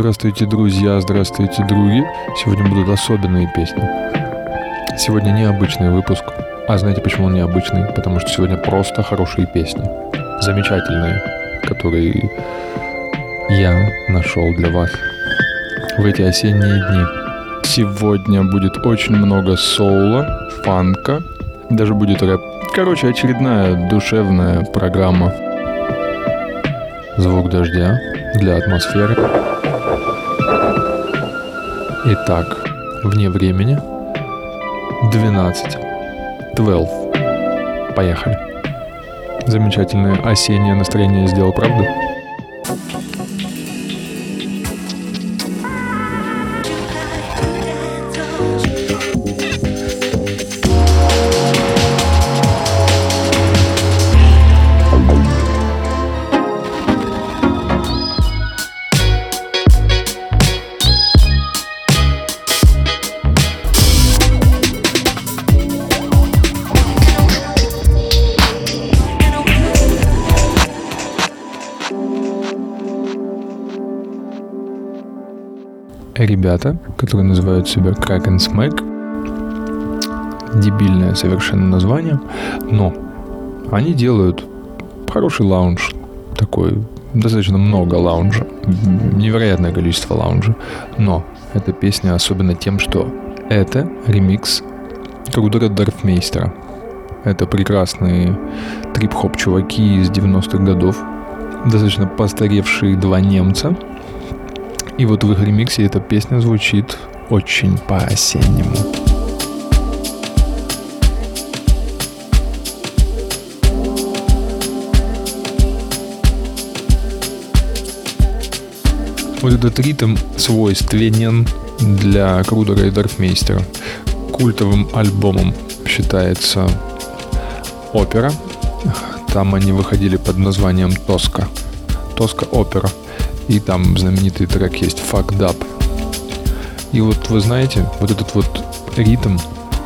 Здравствуйте, друзья, здравствуйте, други. Сегодня будут особенные песни. Сегодня необычный выпуск. А знаете, почему он необычный? Потому что сегодня просто хорошие песни. Замечательные, которые я нашел для вас в эти осенние дни. Сегодня будет очень много соула, фанка, даже будет рэп. Короче, очередная душевная программа. Звук дождя для атмосферы. Итак, вне времени 12. 12. Поехали. Замечательное осеннее настроение сделал, правда? Ребята, которые называют себя Kraken Smack. Дебильное совершенно название, но они делают хороший лаунж, такой достаточно много лаунжа, невероятное количество лаунжа, но эта песня особенно тем, что это ремикс Крудера Дарфмейстера. Это прекрасные трип-хоп чуваки из 90-х годов, достаточно постаревшие два немца – и вот в их ремиксе эта песня звучит очень по-осеннему. Вот этот ритм свойственен для Крудера и Дарфмейстера. Культовым альбомом считается опера. Там они выходили под названием Тоска. Тоска опера. И там знаменитый трек есть Fucked Up. И вот вы знаете, вот этот вот ритм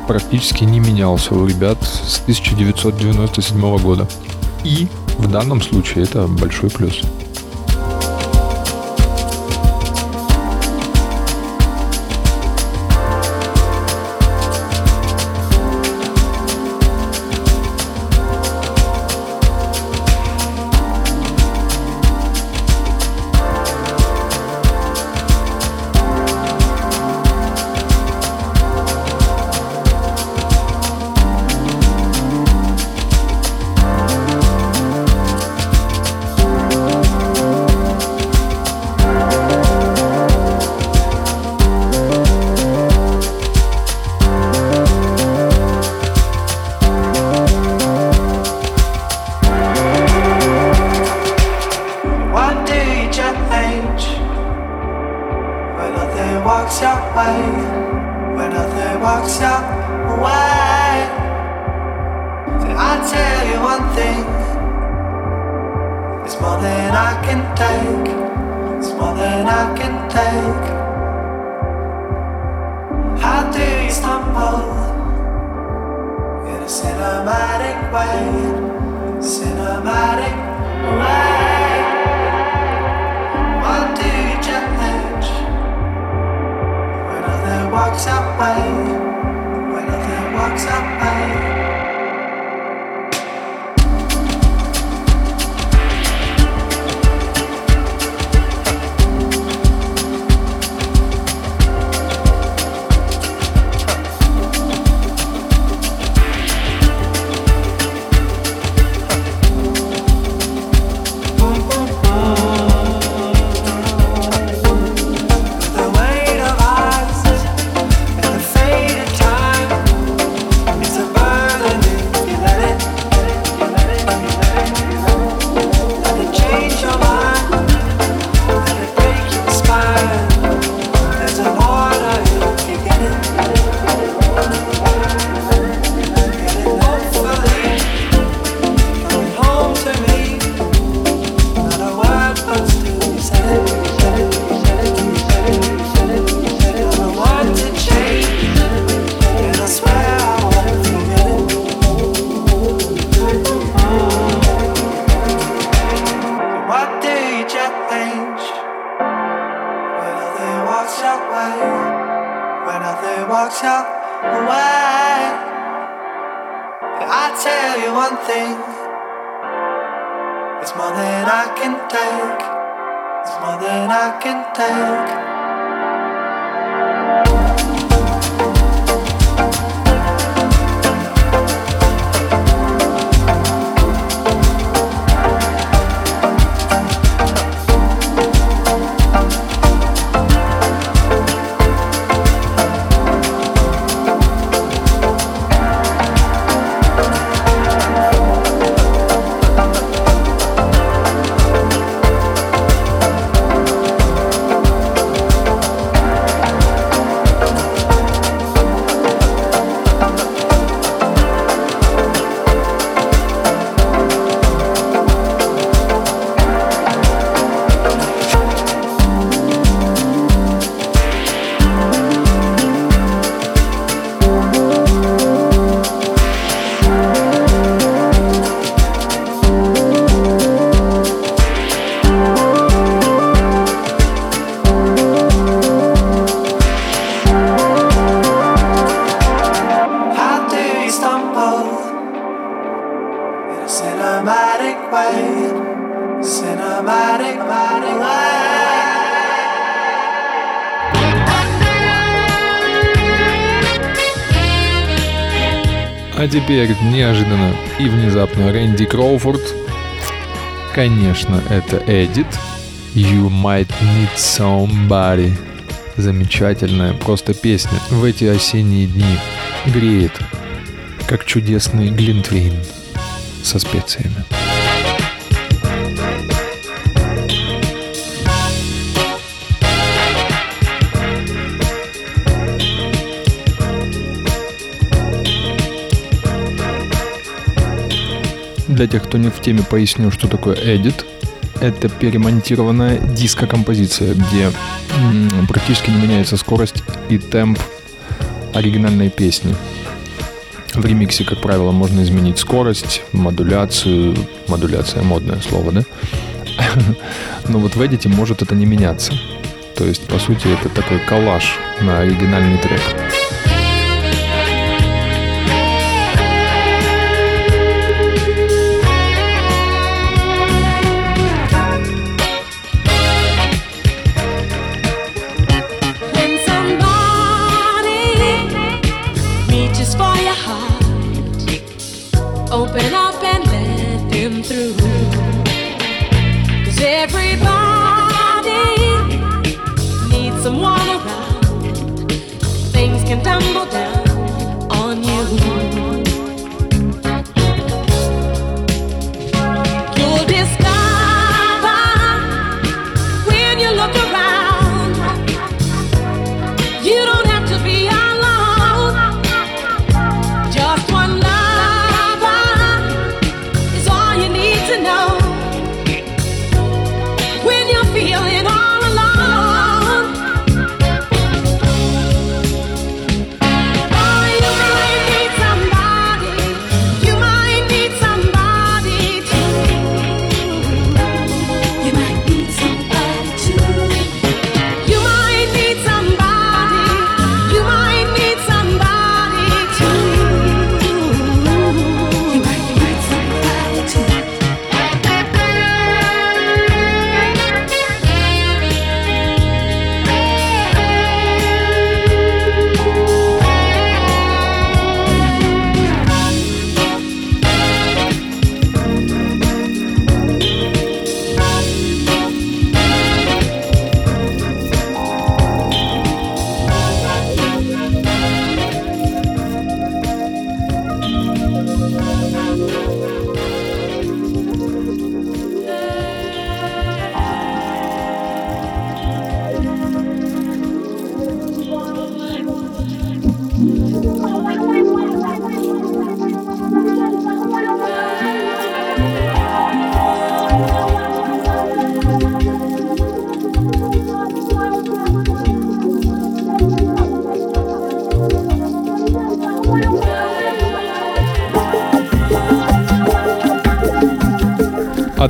практически не менялся у ребят с 1997 года. И в данном случае это большой плюс. walks away, when nothing walks away. I tell you one thing, it's more than I can take, it's more than I can take. Теперь неожиданно и внезапно Рэнди Кроуфорд. Конечно, это Эдит. You might need somebody. Замечательная просто песня в эти осенние дни. Греет, как чудесный глинтвейн со специями. Для тех, кто не в теме, поясню, что такое edit. Это перемонтированная диско-композиция, где практически не меняется скорость и темп оригинальной песни. В ремиксе, как правило, можно изменить скорость, модуляцию. Модуляция модное слово, да? Но вот в эдите может это не меняться. То есть, по сути, это такой коллаж на оригинальный трек.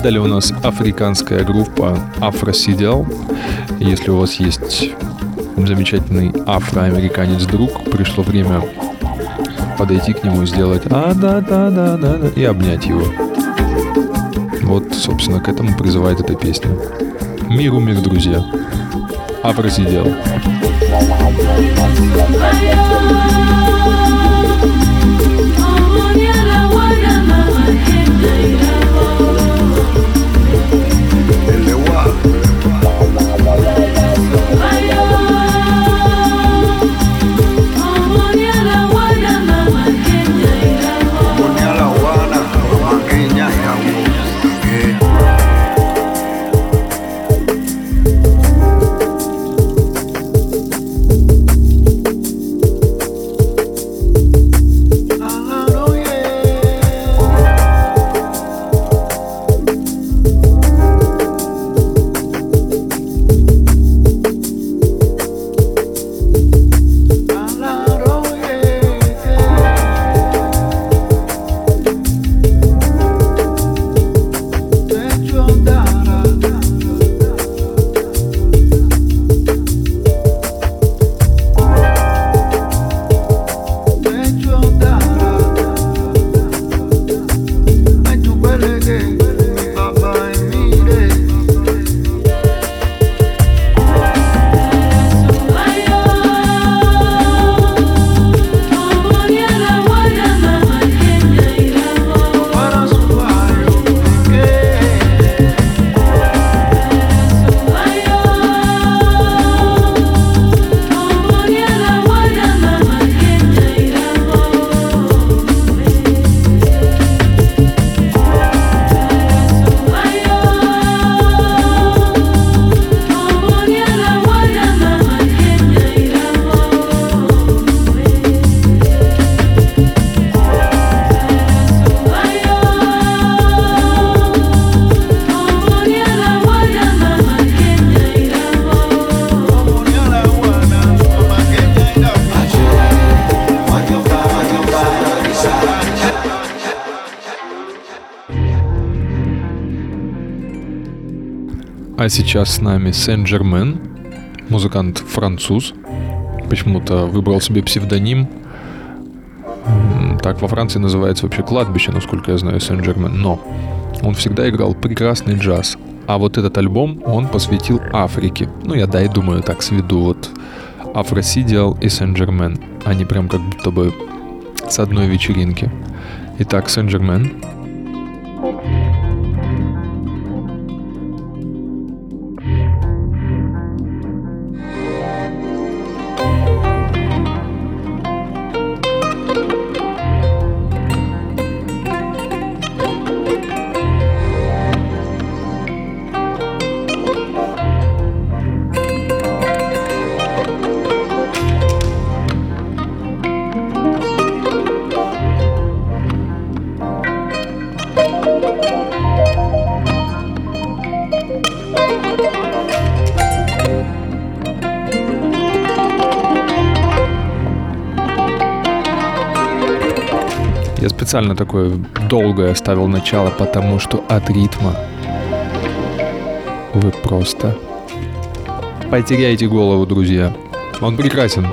Далее у нас африканская группа Afro Если у вас есть замечательный афроамериканец-друг. Пришло время подойти к нему и сделать а да да да да да и обнять его. Вот, собственно, к этому призывает эта песня. Миру мир, друзья. Афросидел. Boniala А сейчас с нами Сен-Жермен, музыкант-француз. Почему-то выбрал себе псевдоним. Так во Франции называется вообще кладбище, насколько я знаю, Сен-Жермен. Но он всегда играл прекрасный джаз. А вот этот альбом он посвятил Африке. Ну, я да, и думаю, так сведу вот Афросидиал и Сен-Жермен. Они прям как будто бы с одной вечеринки. Итак, Сен-Жермен. Такое долгое оставил начало, потому что от ритма вы просто потеряете голову, друзья. Он прекрасен.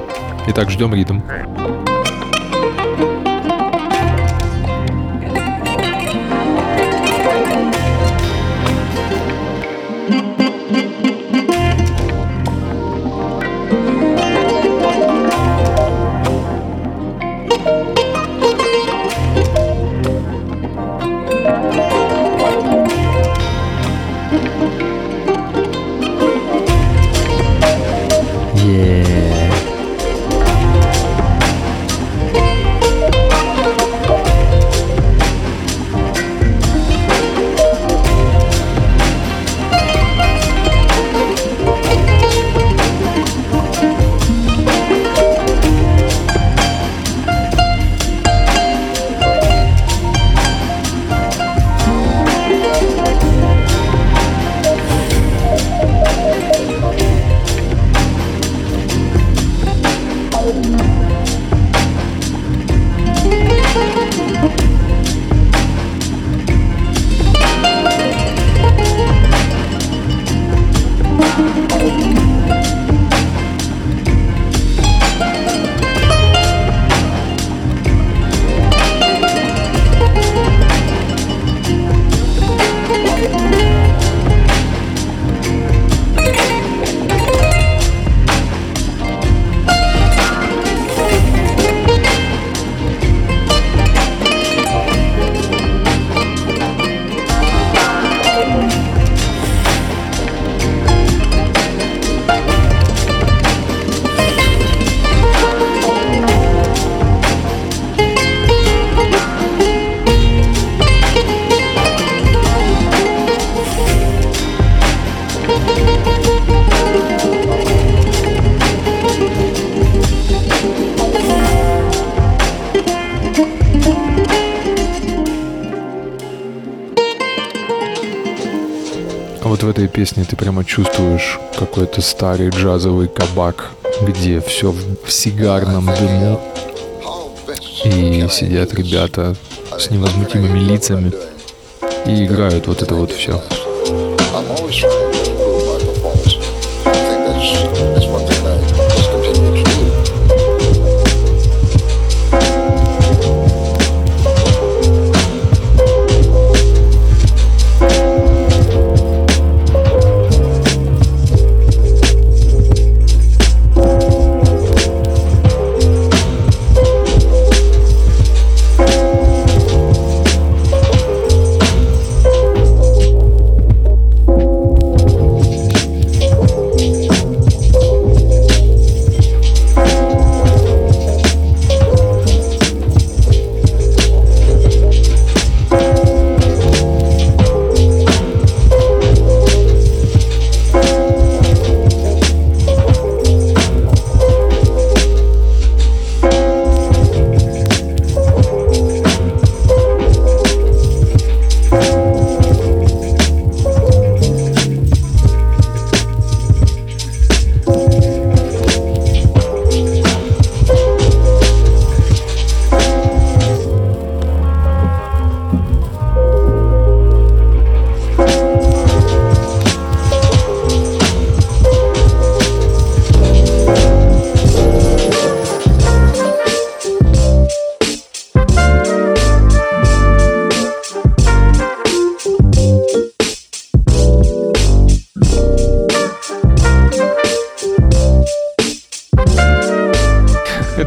Итак, ждем ритм. Песне ты прямо чувствуешь какой-то старый джазовый кабак, где все в сигарном дыму, и сидят ребята с невозмутимыми лицами и играют вот это вот все.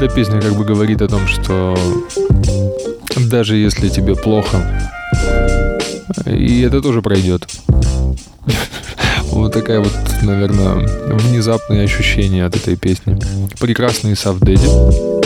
Песня как бы говорит о том, что даже если тебе плохо, и это тоже пройдет. Вот такая вот, наверное, внезапное ощущение от этой песни. Прекрасный Савдеди.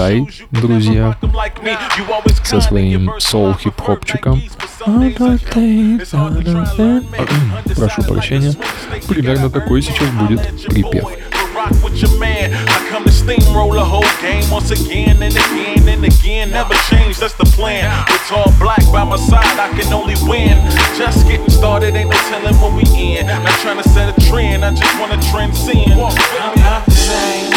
Guy, друзья, со своим соул-хип-хопчиком. Прошу прощения. Примерно такой сейчас будет припев. rock with your man. I come to steamroll the whole game once again and again and again. Never change, that's the plan. With tall black by my side, I can only win. Just getting started, ain't no telling when we in. Not trying to set a trend, I just wanna transcend. I'm not the same,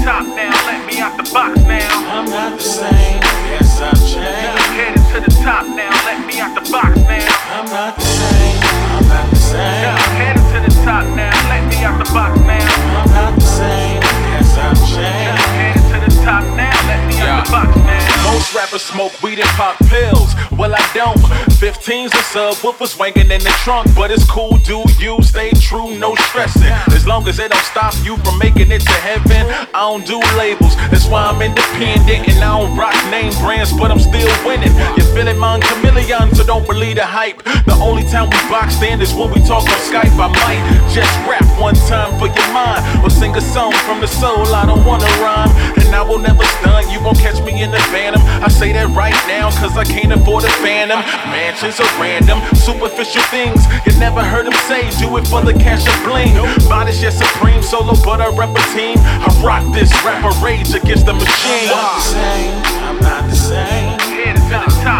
headed top now, let me out the box now. I'm not the same, yes I've changed. I'm headed to the top now, let me out the box now. I'm not the same, I'm not the same. I'm headed to the top now, let me out the box now. I'm not the same, yes I've changed. I'm headed to the top now, let me out the box now. Most rappers smoke weed and pop pills. Well, I don't. 15's a subwoofers swinging in the trunk, but it's cool. Do you stay true? No stressing. As long as it don't stop you from making it to heaven, I don't do labels. That's why I'm independent and I don't rock name brands, but I'm still winning. You feeling my chameleon, so don't believe the hype. The only time we box stand is when we talk on Skype. I might just rap one time for your mind or sing a song from the soul, I don't wanna rhyme. And I will never stun, you won't catch me in the phantom. I say that right now, cause I can't afford a phantom. Mansions are random, superficial things. You never heard him say, do it for the cash of bling. Body shit supreme, solo, but I rep a team. I rock this rapper rage against the machine. I'm not the same, I'm not the same. Headed to the top now, let me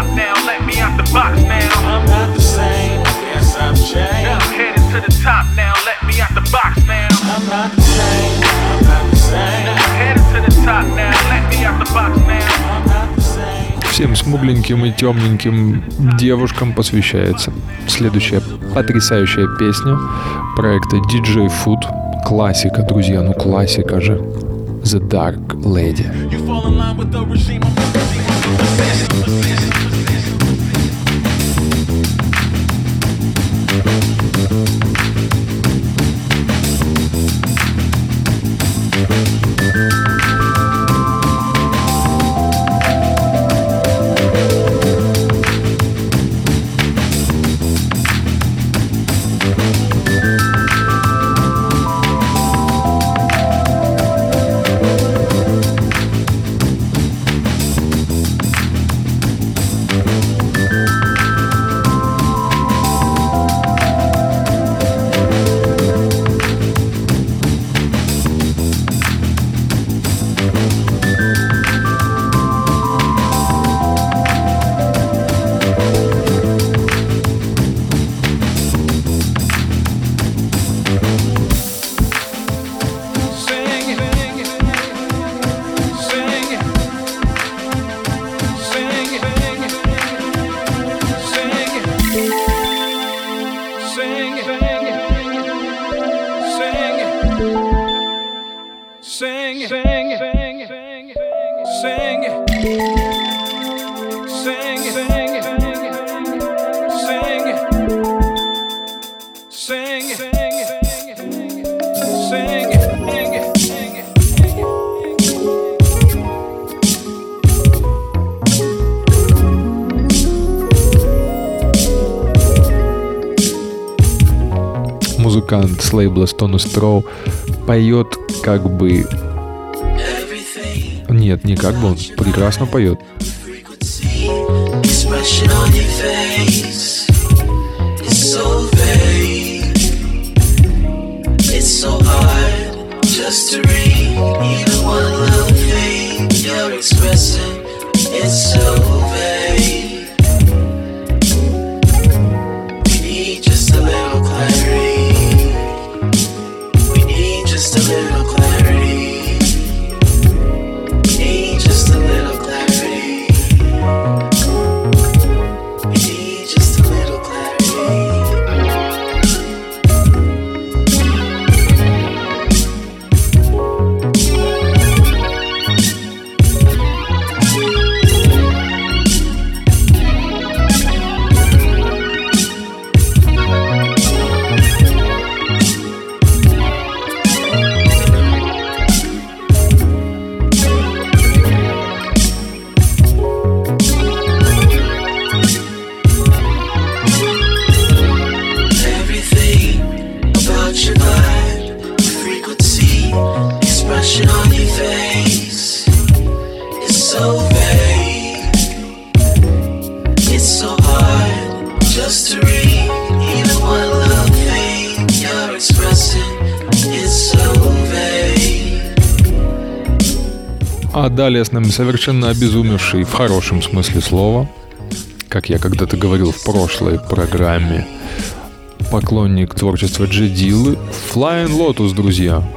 out the box now. I'm not the same, guess I've changed. I'm headed to the top now, let me out the box now. I'm not the same, I'm not the same. Headed to the top now, let me out the box now. I'm not the same. Всем смугленьким и темненьким девушкам посвящается следующая потрясающая песня проекта DJ Food. Классика, друзья, ну классика же. The Dark Lady. You fall in line with the regime. I'm the regime. I'm the sing, sing, sing, sing, sing, sing. Музыкант с лейбла Stone Straw поет как бы... Нет, не как бы, он прекрасно поет. Совершенно обезумевший в хорошем смысле слова, как я когда-то говорил в прошлой программе, поклонник творчества Джедилы, Flying Lotus, друзья.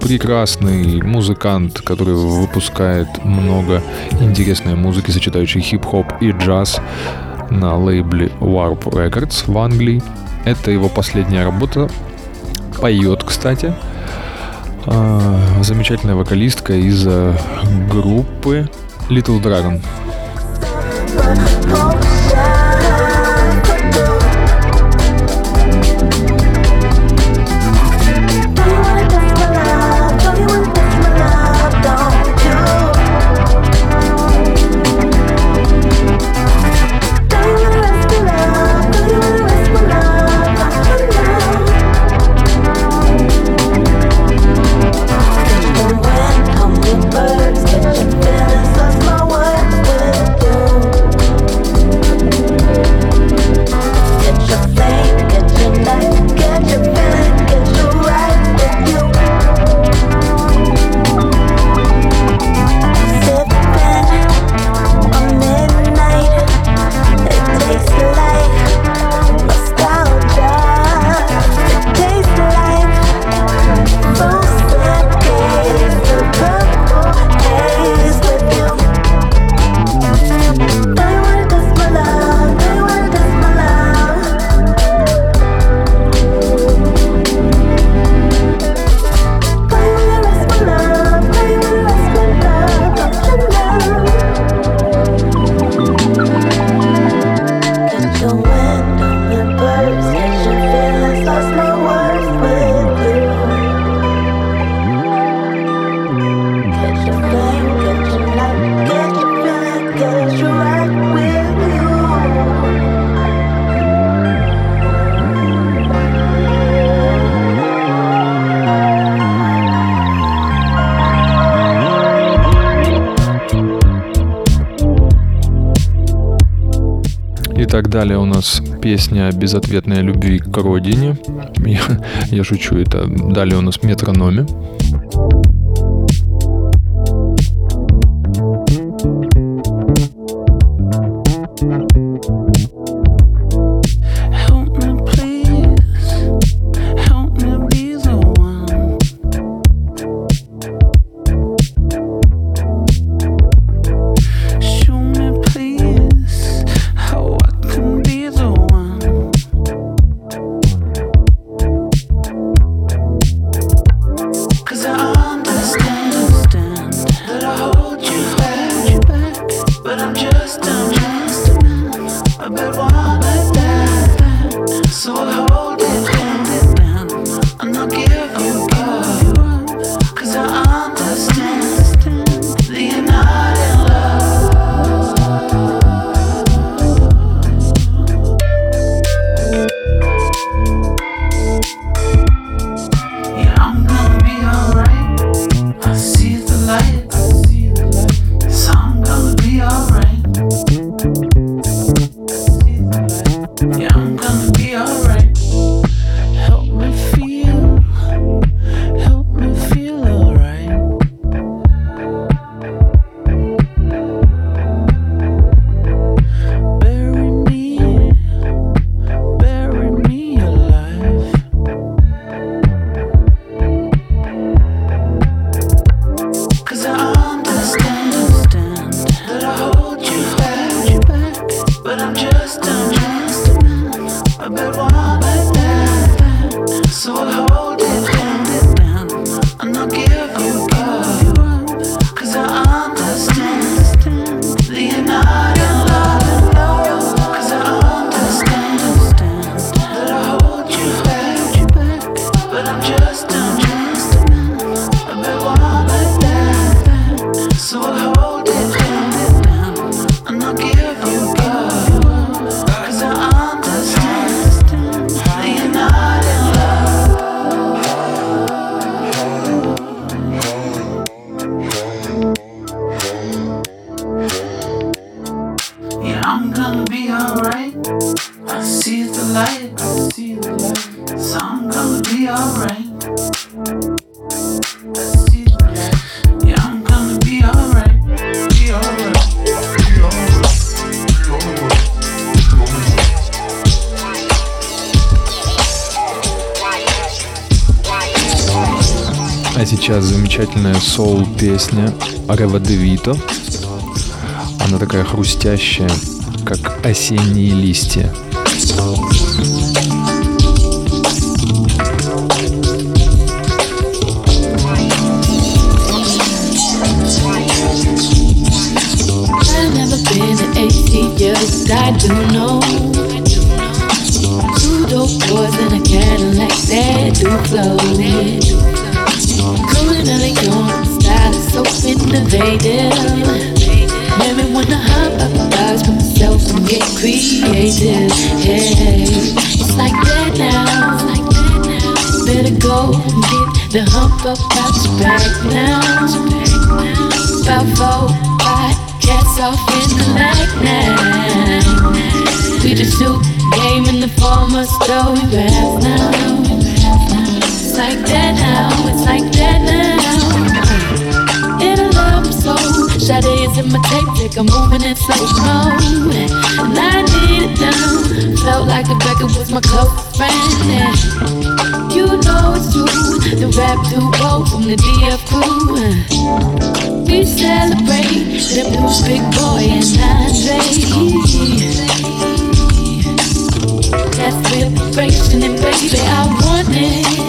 Прекрасный музыкант, который выпускает много интересной музыки, сочетающей хип-хоп и джаз на лейбле Warp Records в Англии. Это его последняя работа. Поет, кстати. А, замечательная вокалистка из э, группы Little Dragon. Песня «Безответная любви к родине». Я, я шучу, это далее у нас «Метрономе». Соул-песня Рева Девито. Она такая хрустящая, как осенние листья. I've never been to 80 years, but I do know. Two dope boys in a Cadillac that do flow. So innovative. Made me wanna hop up the bars for myself and get creative. It's like that now. Better go and get the hump up back now. About four, five cats off in the now. We game in the story now. It's like that now, it's like that now. Love so Sade is in my tape, take I'm moving in slow mo. And I need it down. Felt like the record was my close friend. Yeah. You know it's true, the rap duo from the DF crew. We celebrate the blues, big boy and Andre. That's vibration and baby, I want it.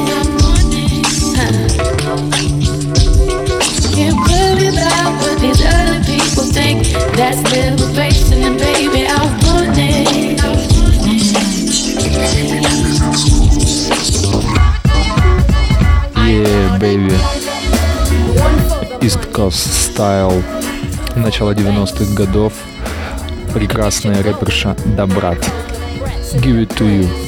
Style. Начало 90-х годов. Прекрасная рэперша Добрат. Give it to you.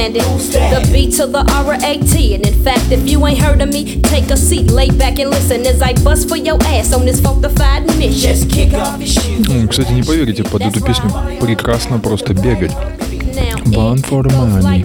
landed. The B to the R A T. And in fact, if you ain't heard of me, take a seat, lay back and listen as I bust for your ass on this funkified mission. Just kick off your shoes. М, Кстати, не поверите, под эту песню прекрасно просто бегать. Born for the money.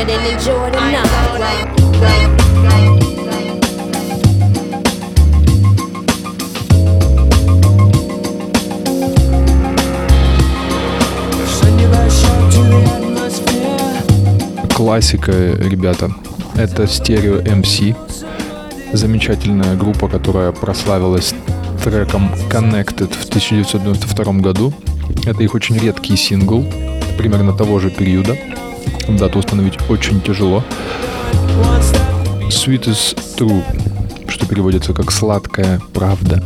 it and enjoy the night. Классика, ребята. Это Stereo MC. Замечательная группа, которая прославилась треком Connected в 1992 году. Это их очень редкий сингл, примерно того же периода. Дату установить очень тяжело. Sweet is true, что переводится как «сладкая правда».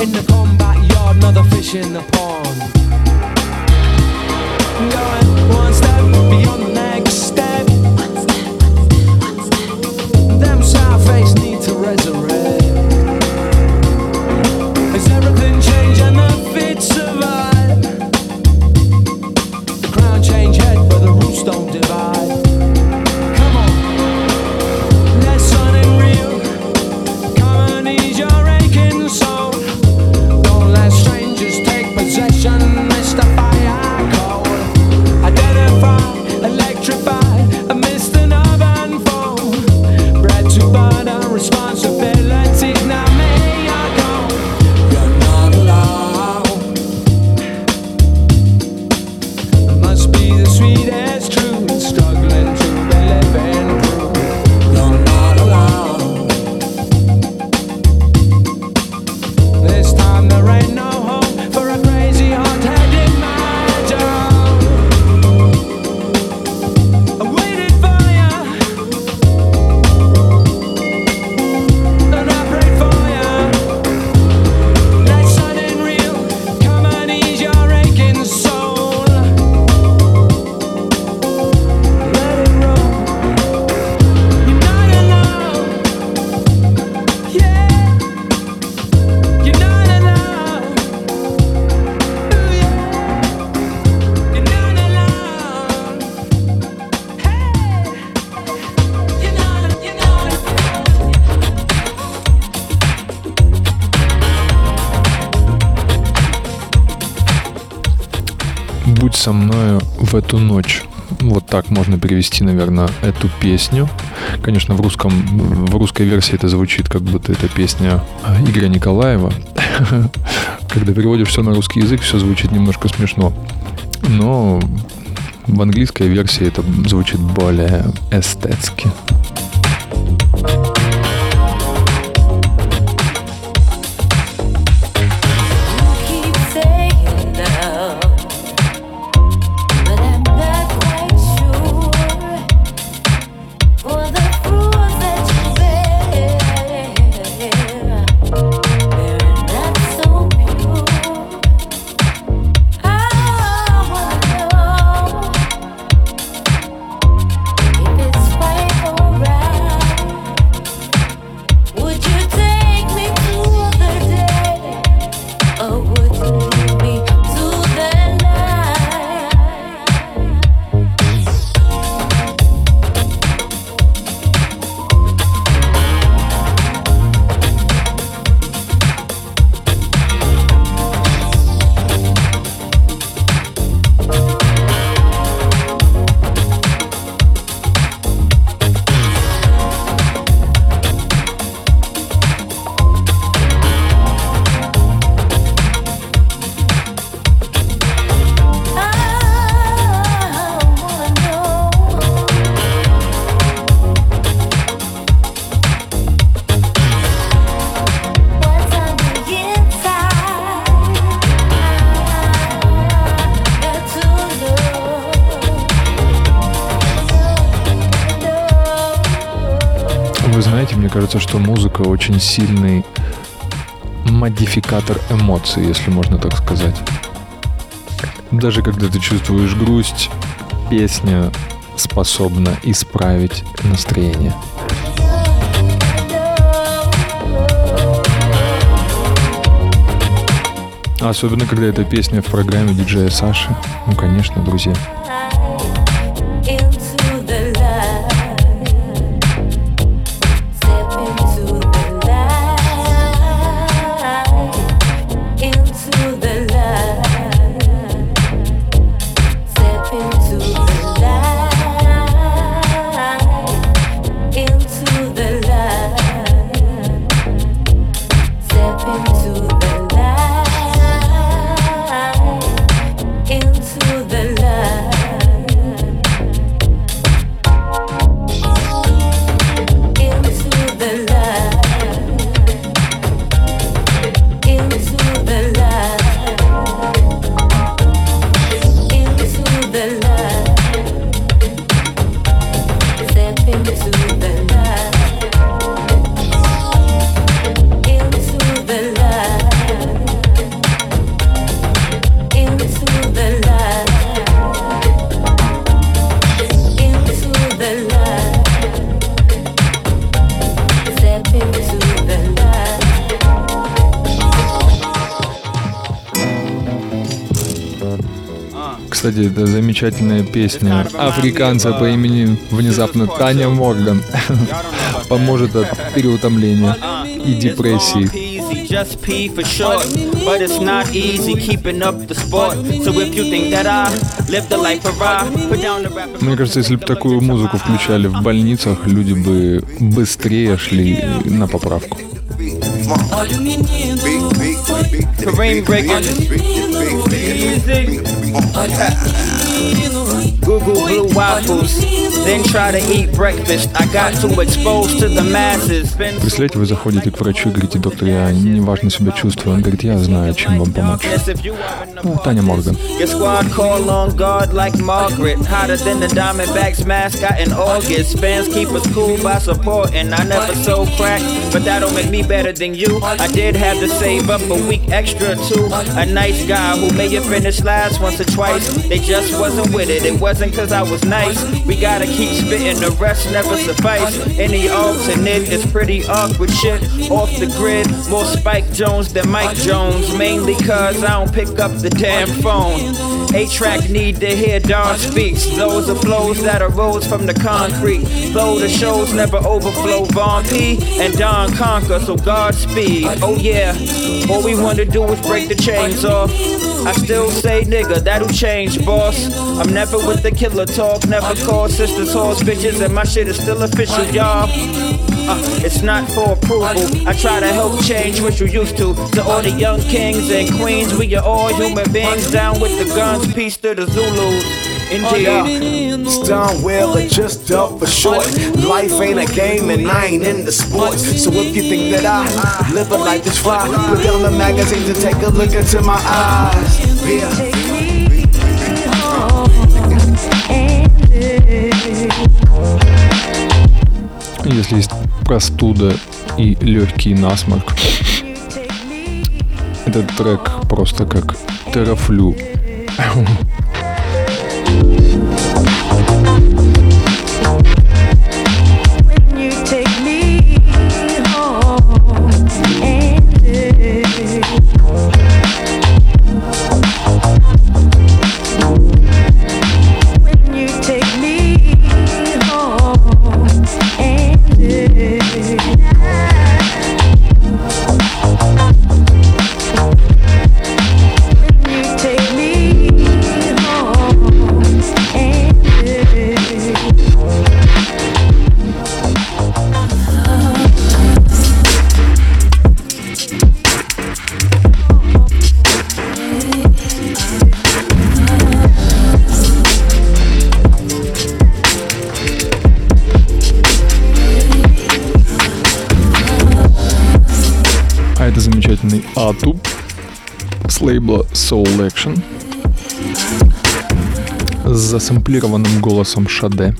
In the combat yard, another fish in the pond. Можно перевести, наверное, эту песню. Конечно, в русском, в русской версии это звучит, как будто это песня Игоря Николаева. Когда переводишь все на русский язык, все звучит немножко смешно. Но в английской версии это звучит более эстетски. Очень сильный модификатор эмоций, если можно так сказать. Даже когда ты чувствуешь грусть, песня способна исправить настроение. Особенно, когда эта песня в программе диджея Саши. Ну, конечно, друзья. Кстати, это замечательная песня африканца по имени внезапно Таня Морган. Поможет от переутомления и депрессии. just P for short. But it's not easy keeping up the sport. So if you think that I live the life of I, put down the rap. Мне кажется, если бы такую музыку включали в больницах, люди бы быстрее шли на поправку. mom. Olha o menino. Kareem Breaker. Music. Google Blue Waffles. I got too exposed to the masses. Представляете, вы заходите к врачу и говорите, доктор, я неважно себя чувствую. Он говорит, я знаю, чем вам помочь. Ну, Таня Морган. Your squad call on guard like Margaret. Hotter than the Diamondbacks mascot in August. Fans keep us cool by supporting. I never sold crack, but that don't make me better than you. I did have to save up a week extra too. A nice guy who may have finished last once or twice. They just wasn't with it. It wasn't cause I was nice. We gotta keep spitting, the rest never suffice. Any alternate is pretty awkward shit. Off the grid, more Spike Jones than Mike Jones. Mainly cause I don't pick up the damn phone. A track need to hear Don speaks. Those are flows that arose from the concrete. Though the shows never overflow, Von P and Don conquer. So God speed. Oh yeah, all we wanna do is break the chains off. I still say nigga, that'll change, boss. I'm never with the killer talk, never call sisters horse bitches, and my shit is still official, y'all. Uh, it's not for approval. I try to help change what you used to. To all the young kings and queens, we are all human beings. Down with the guns, peace to the Zulus. Indeed. It's done well, but just up for short. Life ain't a game and I ain't in the sports. So if you think that I live a life that's fly, put down the magazine to take a look into my eyes. Yeah. Если есть простуда и легкий насморк, этот трек просто как терафлю. Лейбла Soul Action с засэмплированным голосом Шаде.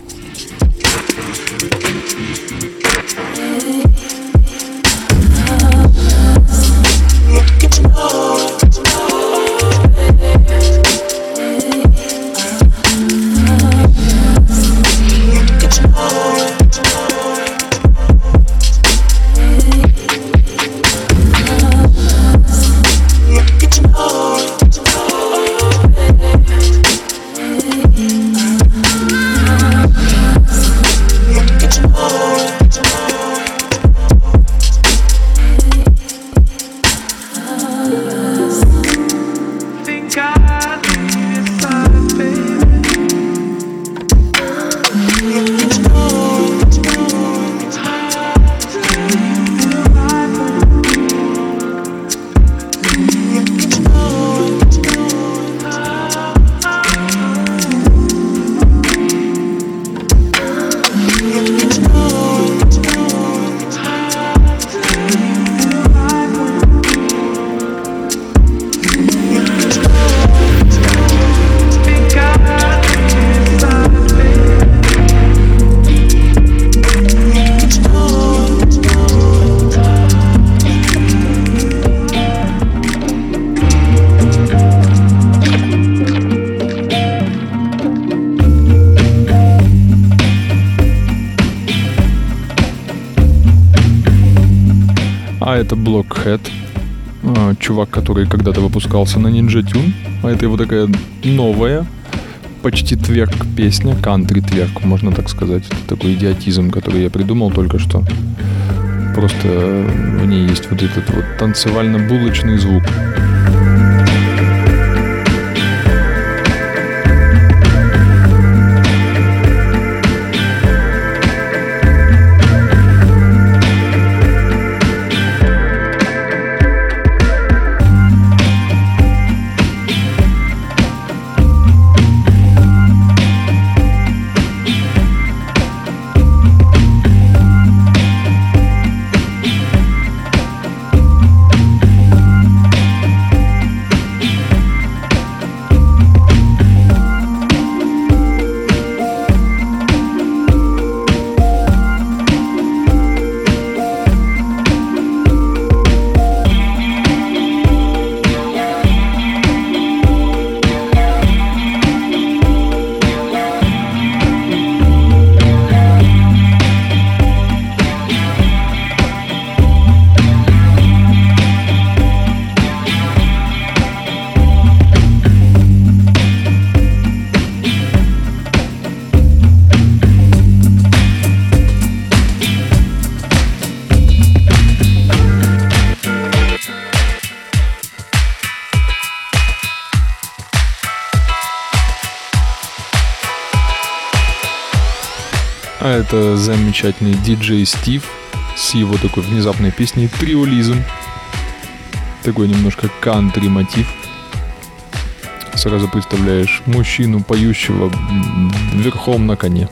Это Blockhead, а, чувак, который когда-то выпускался на Ninja Tune. А это его такая новая, почти тверк песня, кантри тверк, можно так сказать. Это такой идиотизм, который я придумал только что. Просто в ней есть вот этот вот танцевально-булочный звук. Замечательный диджей Стив с его такой внезапной песней «Триолизм». Такой немножко кантри мотив. Сразу представляешь мужчину, поющего верхом на коне.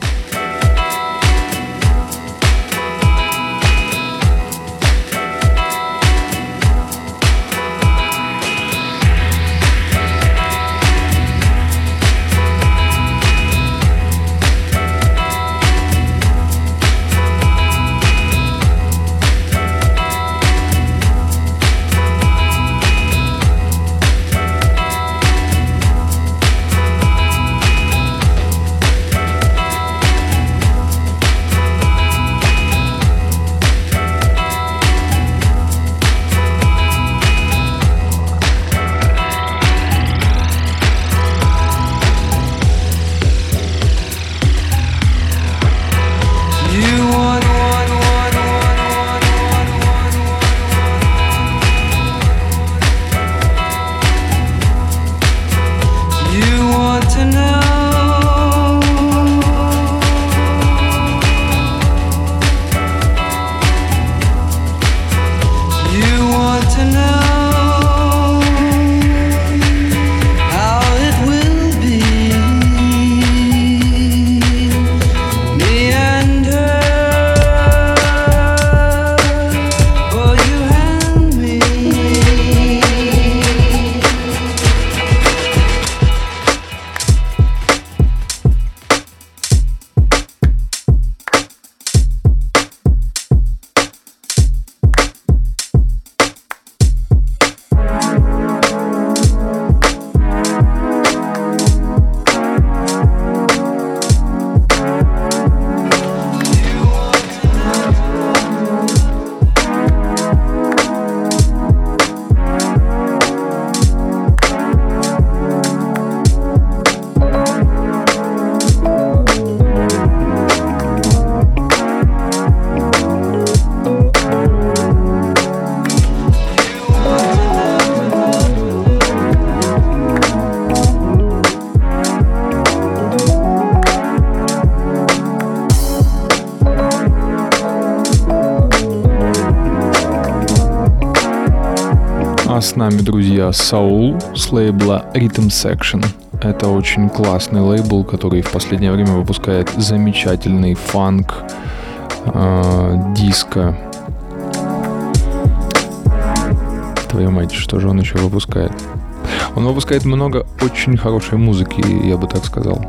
Друзья, Саул с лейбла Rhythm Section. Это очень классный лейбл, который в последнее время выпускает замечательный фанк, э, диско. Твою мать, что же он еще выпускает? Он выпускает много очень хорошей музыки, я бы так сказал.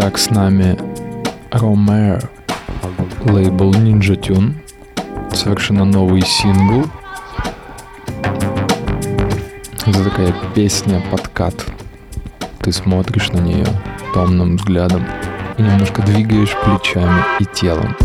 Итак, с нами Ромео, лейбл Ninja Tune, совершенно новый сингл. Это такая песня подкат. Ты смотришь на нее томным взглядом и немножко двигаешь плечами и телом.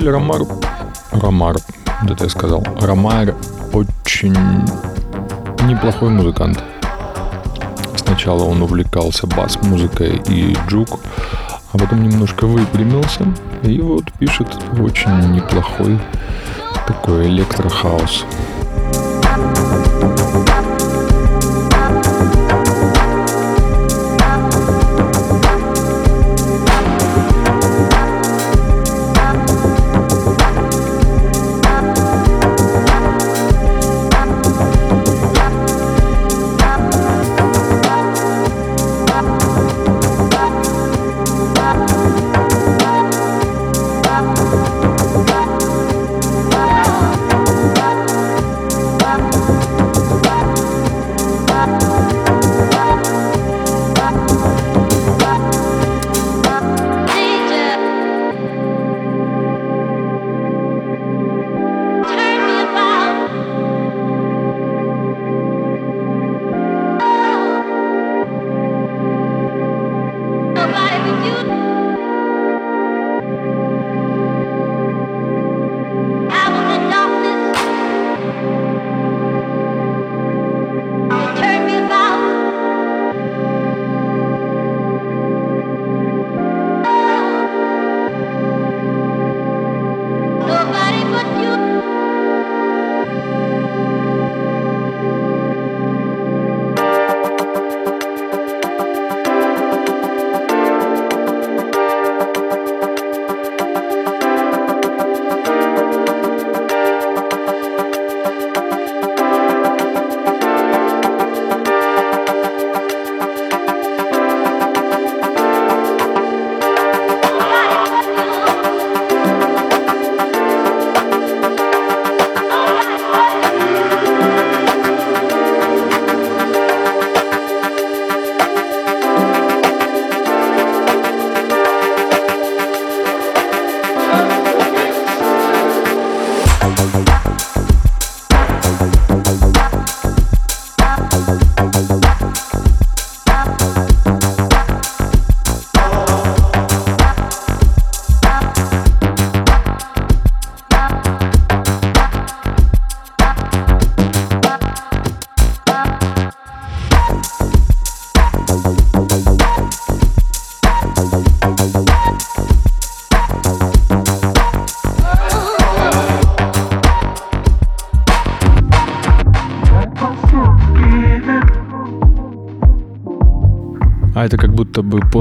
Деле Ромар... Ромар, да ты сказал. Ромар очень неплохой музыкант. Сначала он увлекался бас-музыкой и джук, а потом немножко выпрямился и вот пишет очень неплохой такой электрохаус. А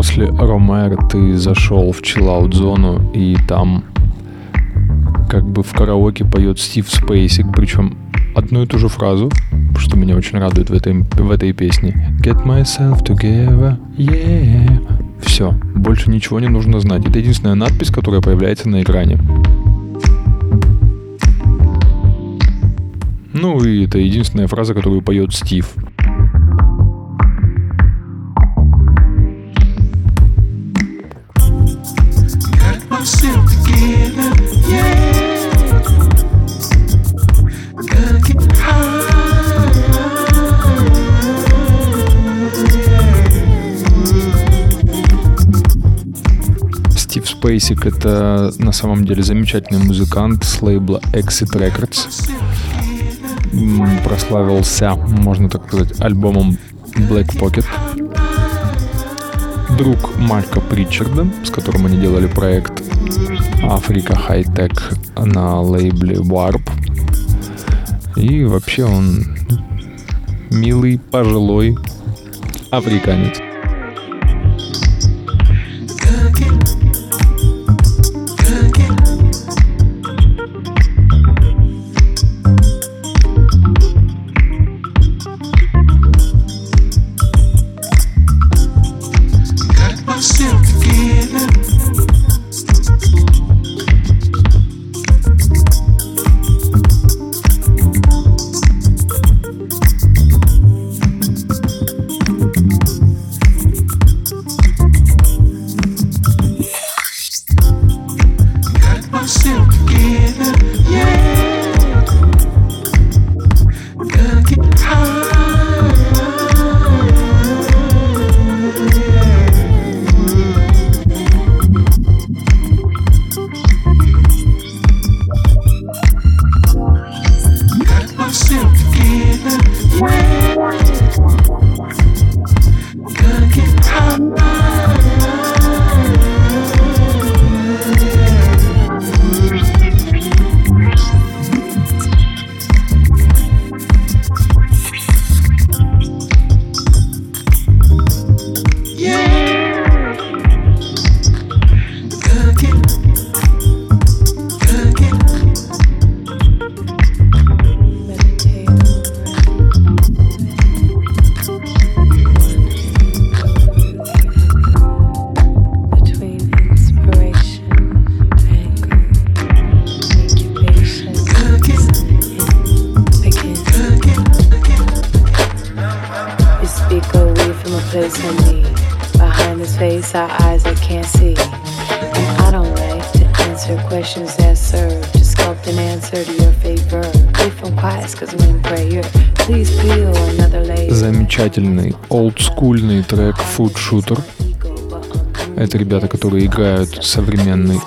после Ромера ты зашел в чиллаут зону и там как бы в караоке поет Стив Спейсик, причем одну и ту же фразу, что меня очень радует в этой, в этой песне. Get myself together, yeah. Все, больше ничего не нужно знать. Это единственная надпись, которая появляется на экране. Ну и это единственная фраза, которую поет Стив. Спейсик — это на самом деле замечательный музыкант с лейбла Exit Records. Прославился, можно так сказать, альбомом Black Pocket. Друг Марка Причарда, с которым они делали проект Африка Хай-Тек на лейбле Warp. И вообще он милый, пожилой африканец.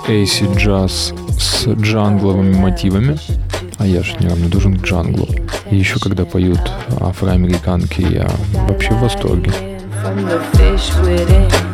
AC джаз с джангловыми мотивами. А я же неравнодушен к джанглу. И еще когда поют афроамериканки, я вообще в восторге. from the fish within.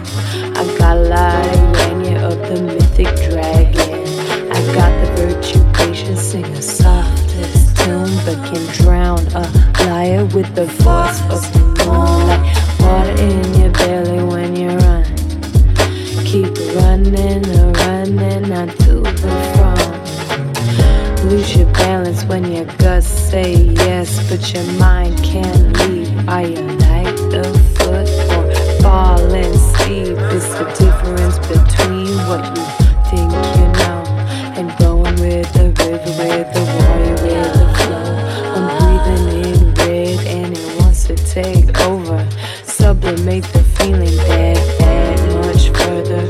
Lose your balance when your guts say yes, but your mind can't leave. Are you light of foot or falling steep? It's the difference between what you think you know and going with the river, with the warrior, with the flow. I'm breathing in red and it wants to take over. Sublimate the feeling that that much further.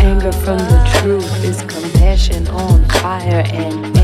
Anger from the truth is compassion on fire, and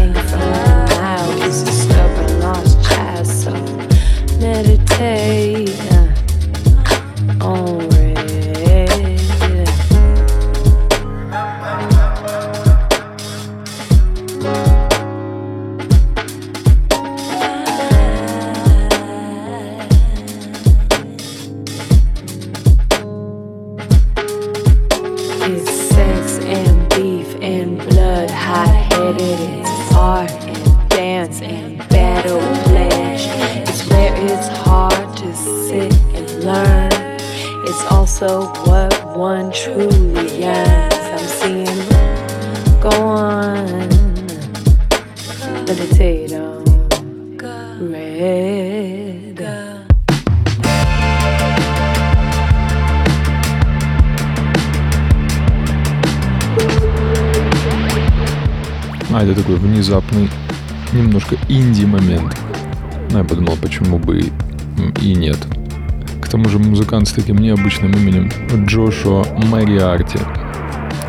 музыкант с таким необычным именем Джошуа Мариарти.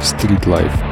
Street Life.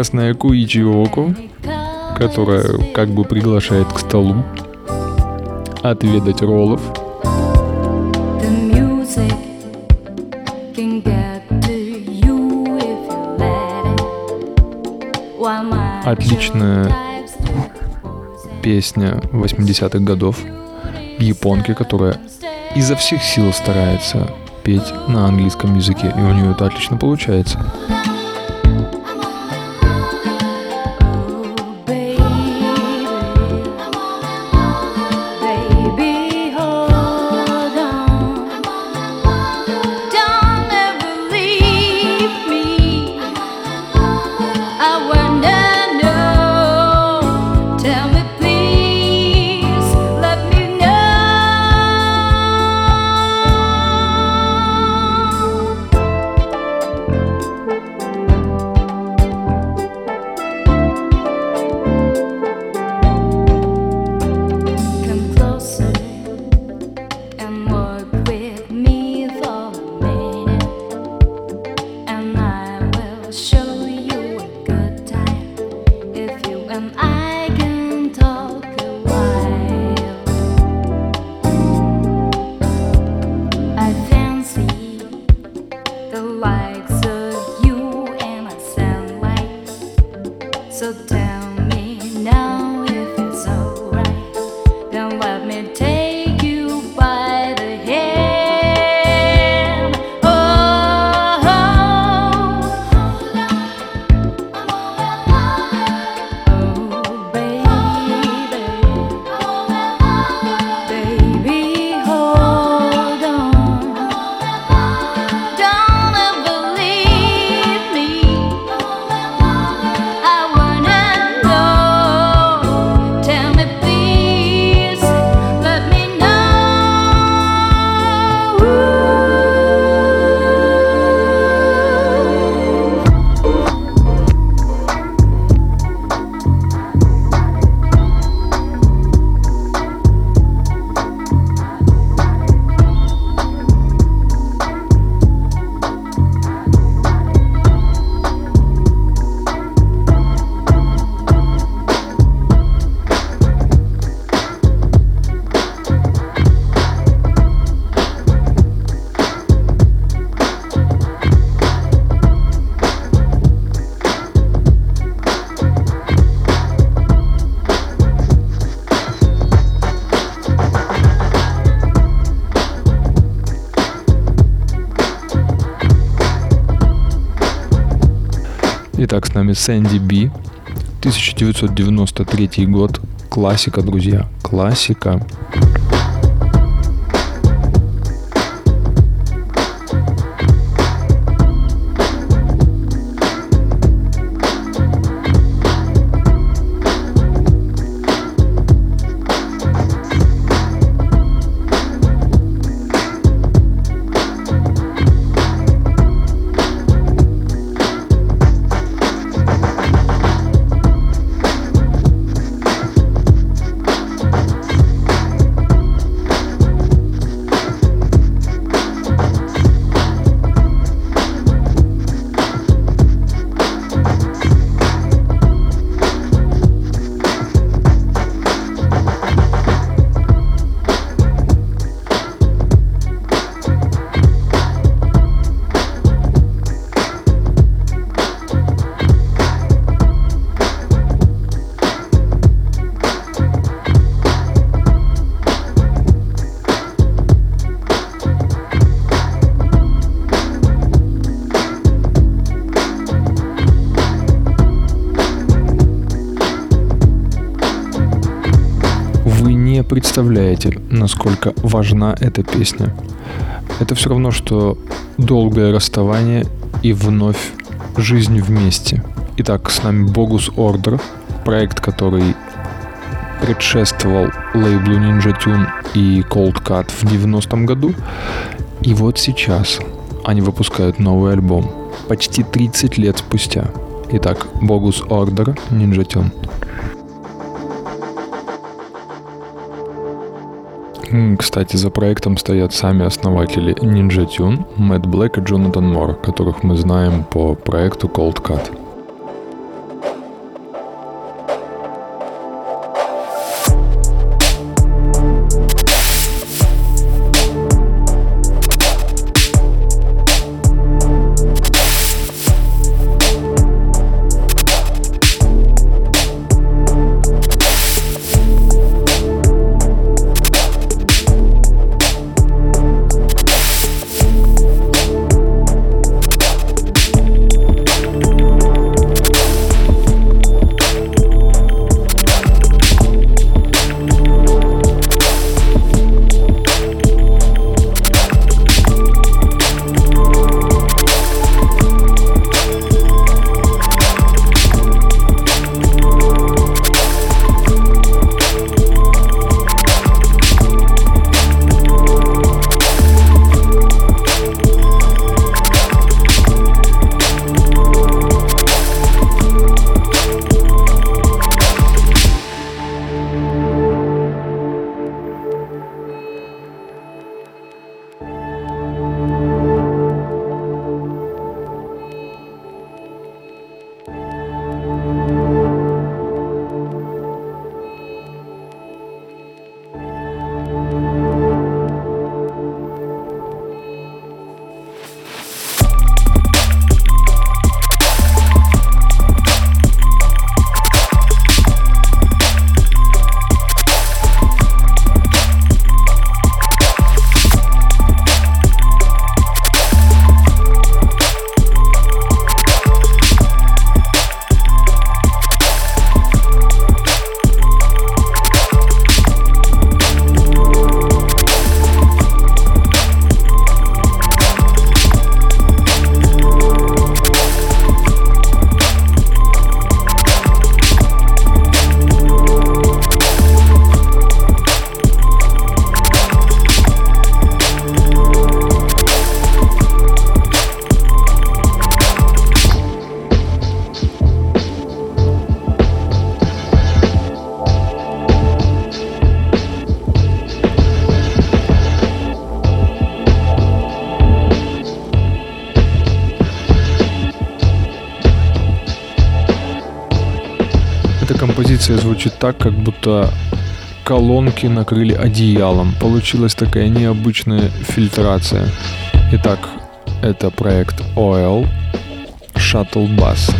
Прекрасная Куичи Око, которая как бы приглашает к столу отведать роллов. Отличная песня 80-х годов японки, которая изо всех сил старается петь на английском языке, и у нее это отлично получается. С нами Сэнди Би, 1993 год, классика, друзья, классика. Представляете, насколько важна эта песня. Это все равно, что долгое расставание и вновь жизнь вместе. Итак, с нами Богус Ордер, проект, который предшествовал лейблу Ninja Tune и Cold Cut в 90-м году. И вот сейчас они выпускают новый альбом. Почти 30 лет спустя. Итак, Богус Ордер, Ninja Tune. Кстати, за проектом стоят сами основатели Ninja Tune, Мэтт Блэк и Джонатан Мор, которых мы знаем по проекту Cold Cut. Так, как будто колонки накрыли одеялом. Получилась такая необычная фильтрация. Итак, это проект Oil Shuttle Bus.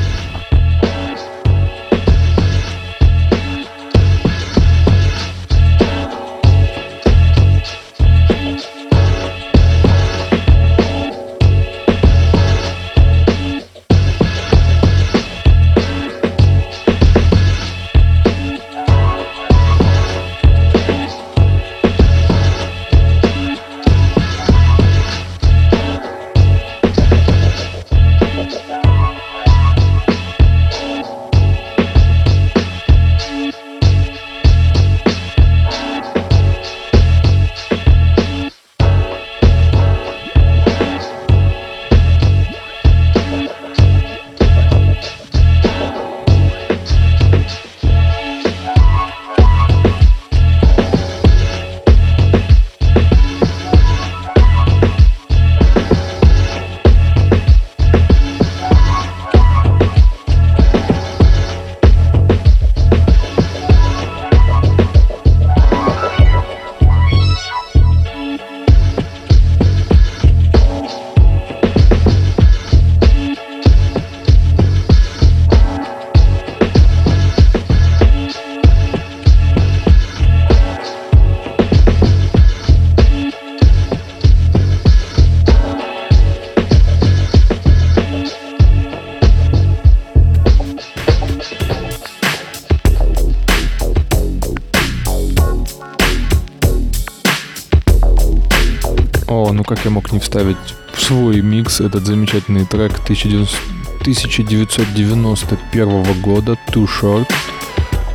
Вставить в свой микс этот замечательный трек 1991 года Too Short.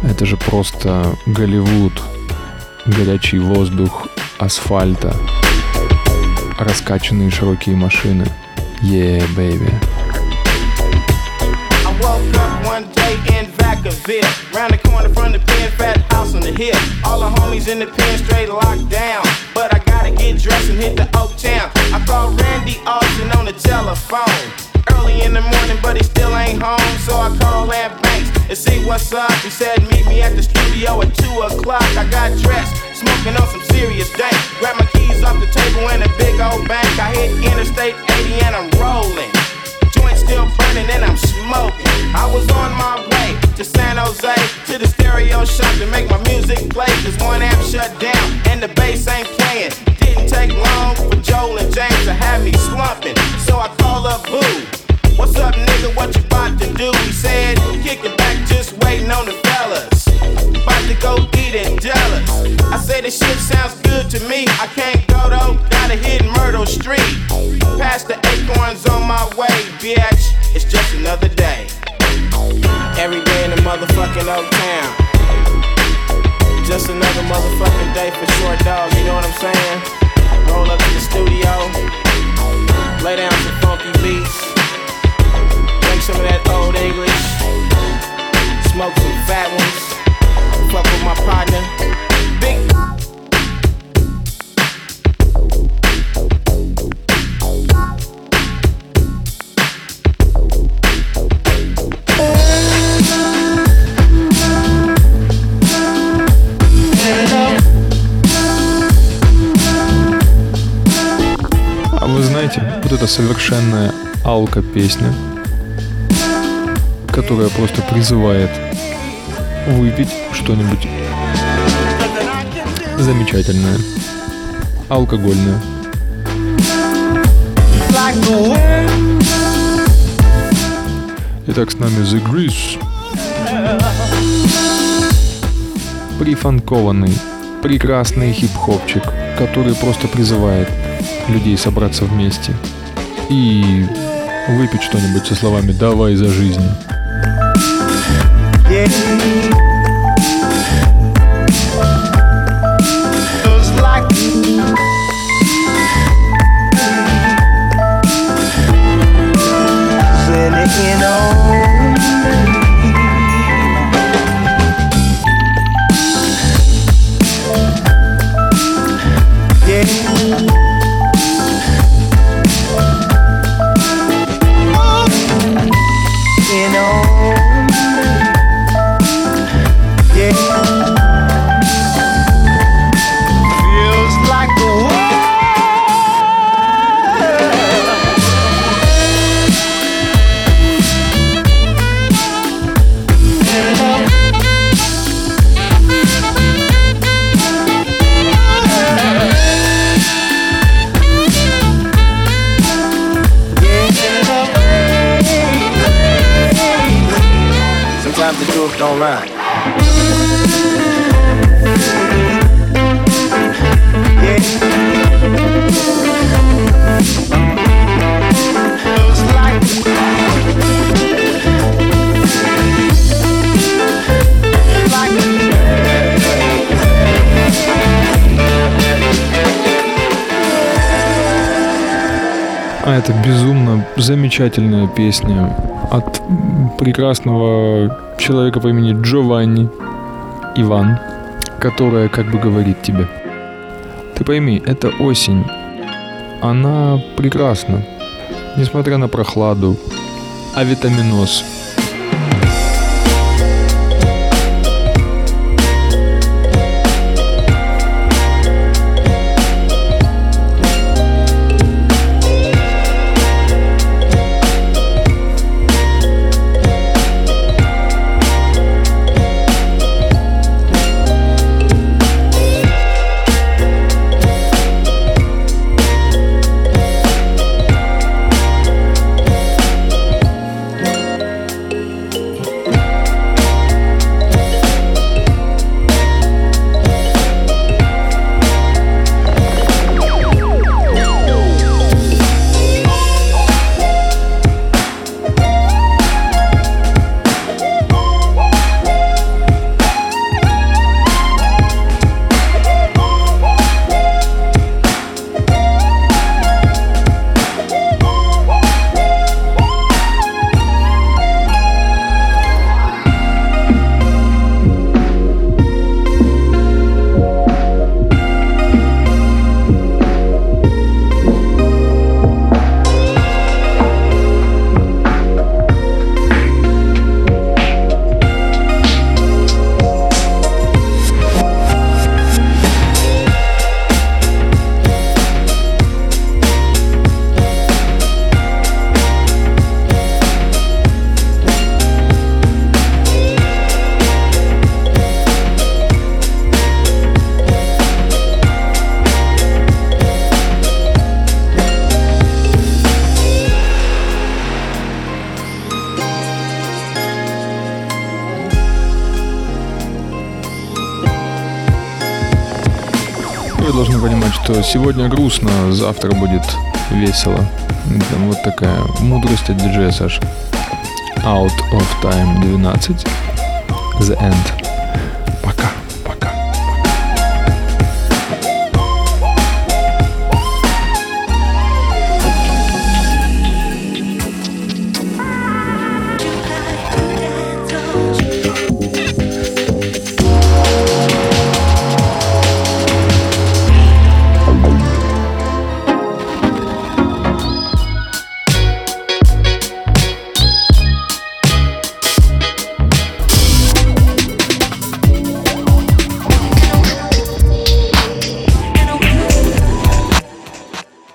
Это же просто Голливуд, горячий воздух асфальта, раскачанные широкие машины. Yeah, baby. VIP. Round the corner from the pen, fat house on the hill. All the homies in the pen straight locked down. But I gotta get dressed and hit the Oak Town. I called Randy Austin on the telephone. Early in the morning, but he still ain't home. So I call Ant Banks and see what's up. He said, Meet me at the studio at 2 o'clock. I got dressed, smoking on some serious dank. Grab my keys off the table in a big old bank. I hit Interstate 80 and I'm rolling. Joint still burning and I'm smoking. I was on my way to San Jose to the stereo shop to make my music play. Cause one amp shut down and the bass ain't playing. Didn't take long for Joel and James to have me slumping. So I call up Boo. What's up, nigga? What you about to do? He said, kick it back, just waiting on the fellas. About to go eat and jealous. I said, this shit sounds good to me. I can't go though, gotta hit Myrtle Street. Past the acorns on my way, bitch. It's just another day. Every day in the motherfucking Oak Town. Just another motherfucking day for short dog, you know what I'm saying? Roll up to the studio, lay down some funky beats, drink some of that old English, smoke some fat ones, fuck with my partner. Big А вы знаете, вот эта совершенная алка-песня, которая просто призывает выпить что-нибудь замечательное, алкогольное. Итак, с нами The Grease. Прифанкованный, прекрасный хип-хопчик, который просто призывает людей собраться вместе и выпить что-нибудь со словами «давай за жизнь». Feels это безумно замечательная песня от прекрасного человека по имени Джованни Иван, которая как бы говорит тебе. Ты пойми, это осень. Она прекрасна. Несмотря на прохладу, авитаминоз. Сегодня грустно, завтра будет весело. Там вот такая мудрость от диджея Саш. Out of Time 12. The End.